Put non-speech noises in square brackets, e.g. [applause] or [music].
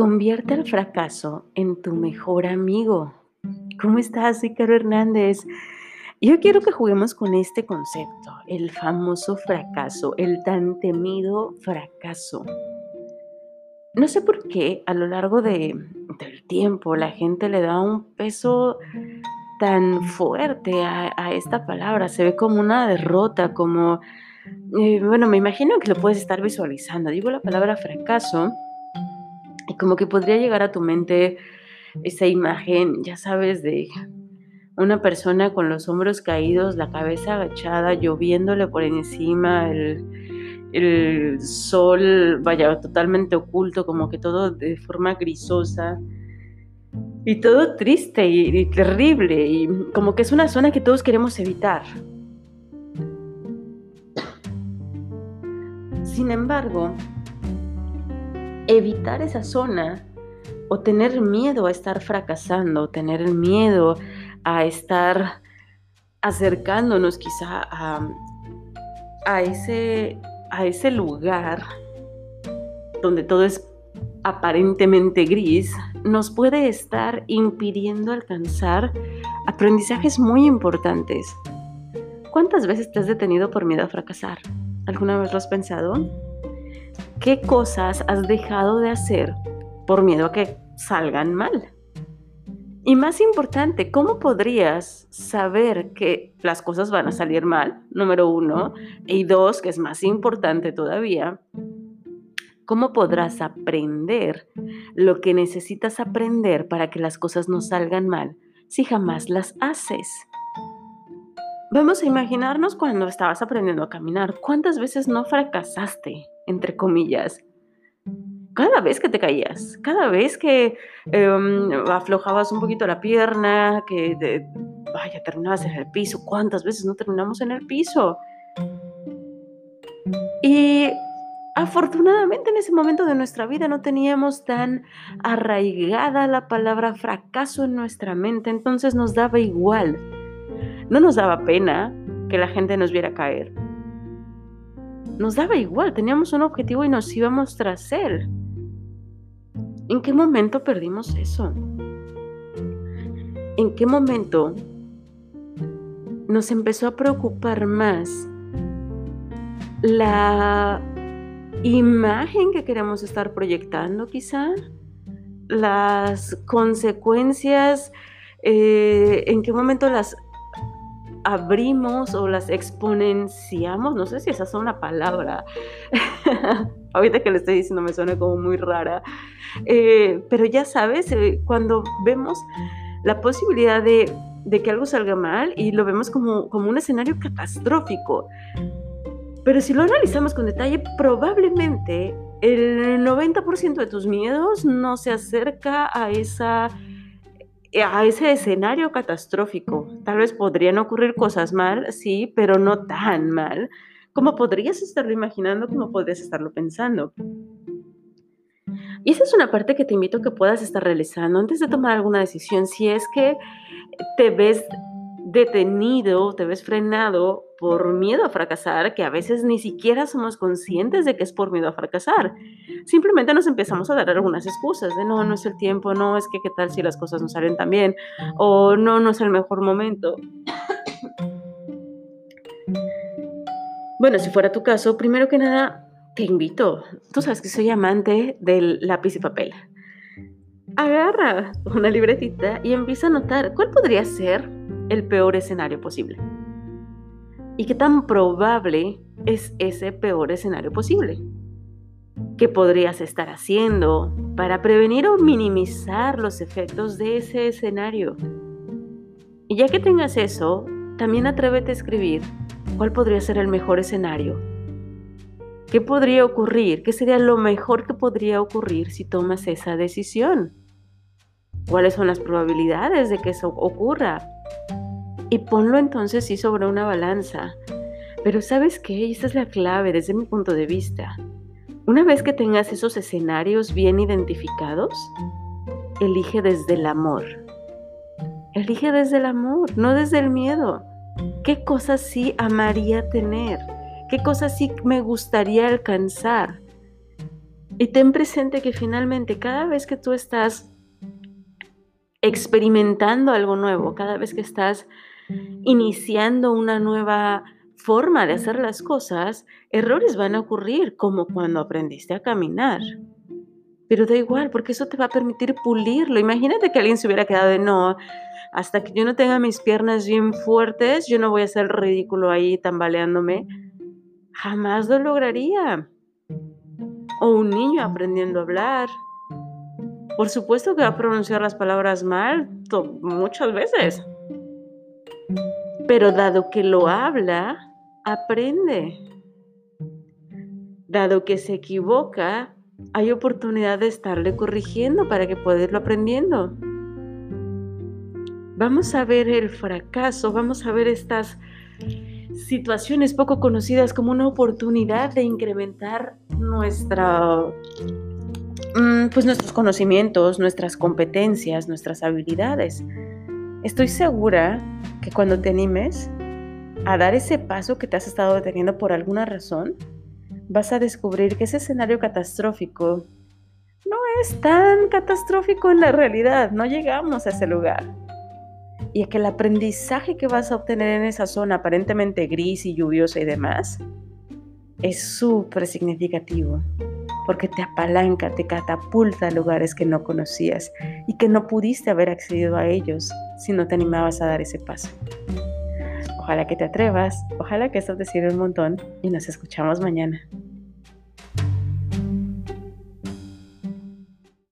Convierte el fracaso en tu mejor amigo. ¿Cómo estás? Soy Caro Hernández. Yo quiero que juguemos con este concepto, el famoso fracaso, el tan temido fracaso. No sé por qué a lo largo de, del tiempo la gente le da un peso tan fuerte a, a esta palabra. Se ve como una derrota, como, eh, bueno, me imagino que lo puedes estar visualizando. Digo la palabra fracaso como que podría llegar a tu mente esa imagen, ya sabes, de una persona con los hombros caídos, la cabeza agachada, lloviéndole por encima, el, sol, vaya, totalmente oculto, como que todo de forma grisosa. Y todo triste y, y, terrible, y como que es una zona que todos queremos evitar. Sin embargo, evitar esa zona o tener miedo a estar fracasando, tener miedo a estar acercándonos quizá a, a, ese, a ese lugar donde todo es aparentemente gris, nos puede estar impidiendo alcanzar aprendizajes muy importantes. ¿Cuántas veces te has detenido por miedo a fracasar? ¿Alguna vez lo has pensado? ¿Qué cosas has dejado de hacer por miedo a que salgan mal? Y más importante, ¿cómo podrías saber que las cosas van a salir mal? Número uno. Y dos, que es más importante todavía, ¿cómo podrás aprender lo que necesitas aprender para que las cosas no salgan mal si jamás las haces? Vamos a imaginarnos cuando estabas aprendiendo a caminar. ¿Cuántas veces no fracasaste? Entre comillas, cada vez que te caías, cada vez que eh, aflojabas un poquito la pierna, que te, vaya, terminabas en el piso, ¿cuántas veces no terminamos en el piso? Y afortunadamente en ese momento de nuestra vida no teníamos tan arraigada la palabra fracaso en nuestra mente, entonces nos daba igual. No nos daba pena que la gente nos viera caer nos daba igual, teníamos un objetivo y nos íbamos tras él. ¿En qué momento perdimos eso? ¿En qué momento nos empezó a preocupar más la imagen que queremos estar proyectando quizá? Las consecuencias, eh, en qué momento las abrimos o las exponenciamos, no sé si esa es una palabra, [laughs] ahorita que le estoy diciendo me suena como muy rara, eh, pero ya sabes, eh, cuando vemos la posibilidad de, que algo salga mal y lo vemos como, un escenario catastrófico, pero si lo analizamos con detalle, probablemente el 90% de tus miedos no se acerca a esa a ese escenario catastrófico. Tal vez podrían ocurrir cosas mal, sí, pero no tan mal como podrías estarlo imaginando, como podrías estarlo pensando. Y esa es una parte que te invito a que puedas estar realizando antes de tomar alguna decisión. Si es que te ves detenido, te ves frenado por miedo a fracasar, que a veces ni siquiera somos conscientes de que es por miedo a fracasar. Simplemente nos empezamos a dar algunas excusas de no, no es el tiempo, no, es que qué tal si las cosas no salen tan bien, o no, no es el mejor momento. Bueno, si fuera tu caso, primero que nada, te invito. Tú sabes que soy amante del lápiz y papel. Agarra una libretita y empieza a notar cuál podría ser el peor escenario posible. ¿Y qué tan probable es ese peor escenario posible? ¿Qué podrías estar haciendo para prevenir o minimizar los efectos de ese escenario? Y ya que tengas eso, también atrévete a escribir cuál podría ser el mejor escenario. ¿Qué podría ocurrir? ¿Qué sería lo mejor que podría ocurrir si tomas esa decisión? ¿Cuáles son las probabilidades de que eso ocurra? Y ponlo entonces sí sobre una balanza. Pero sabes qué, esta es la clave desde mi punto de vista. Una vez que tengas esos escenarios bien identificados, elige desde el amor. Elige desde el amor, no desde el miedo. ¿Qué cosas sí amaría tener? ¿Qué cosas sí me gustaría alcanzar? Y ten presente que finalmente cada vez que tú estás experimentando algo nuevo, cada vez que estás iniciando una nueva forma de hacer las cosas, errores van a ocurrir, como cuando aprendiste a caminar. Pero da igual, porque eso te va a permitir pulirlo. Imagínate que alguien se hubiera quedado de no, hasta que yo no tenga mis piernas bien fuertes, yo no voy a hacer ridículo ahí tambaleándome. Jamás lo lograría. O un niño aprendiendo a hablar. Por supuesto que va a pronunciar las palabras mal muchas veces. Pero dado que lo habla, aprende. Dado que se equivoca, hay oportunidad de estarle corrigiendo para que pueda irlo aprendiendo. Vamos a ver el fracaso, vamos a ver estas situaciones poco conocidas como una oportunidad de incrementar nuestra, mm, pues nuestros conocimientos, nuestras competencias, nuestras habilidades. Estoy segura que cuando te animes a dar ese paso que te has estado deteniendo por alguna razón, vas a descubrir que ese escenario catastrófico no es tan catastrófico en la realidad, no llegamos a ese lugar. Y que el aprendizaje que vas a obtener en esa zona aparentemente gris y lluviosa y demás es súper significativo porque te apalanca, te catapulta a lugares que no conocías y que no pudiste haber accedido a ellos si no te animabas a dar ese paso. Ojalá que te atrevas, ojalá que esto te sirva un montón y nos escuchamos mañana.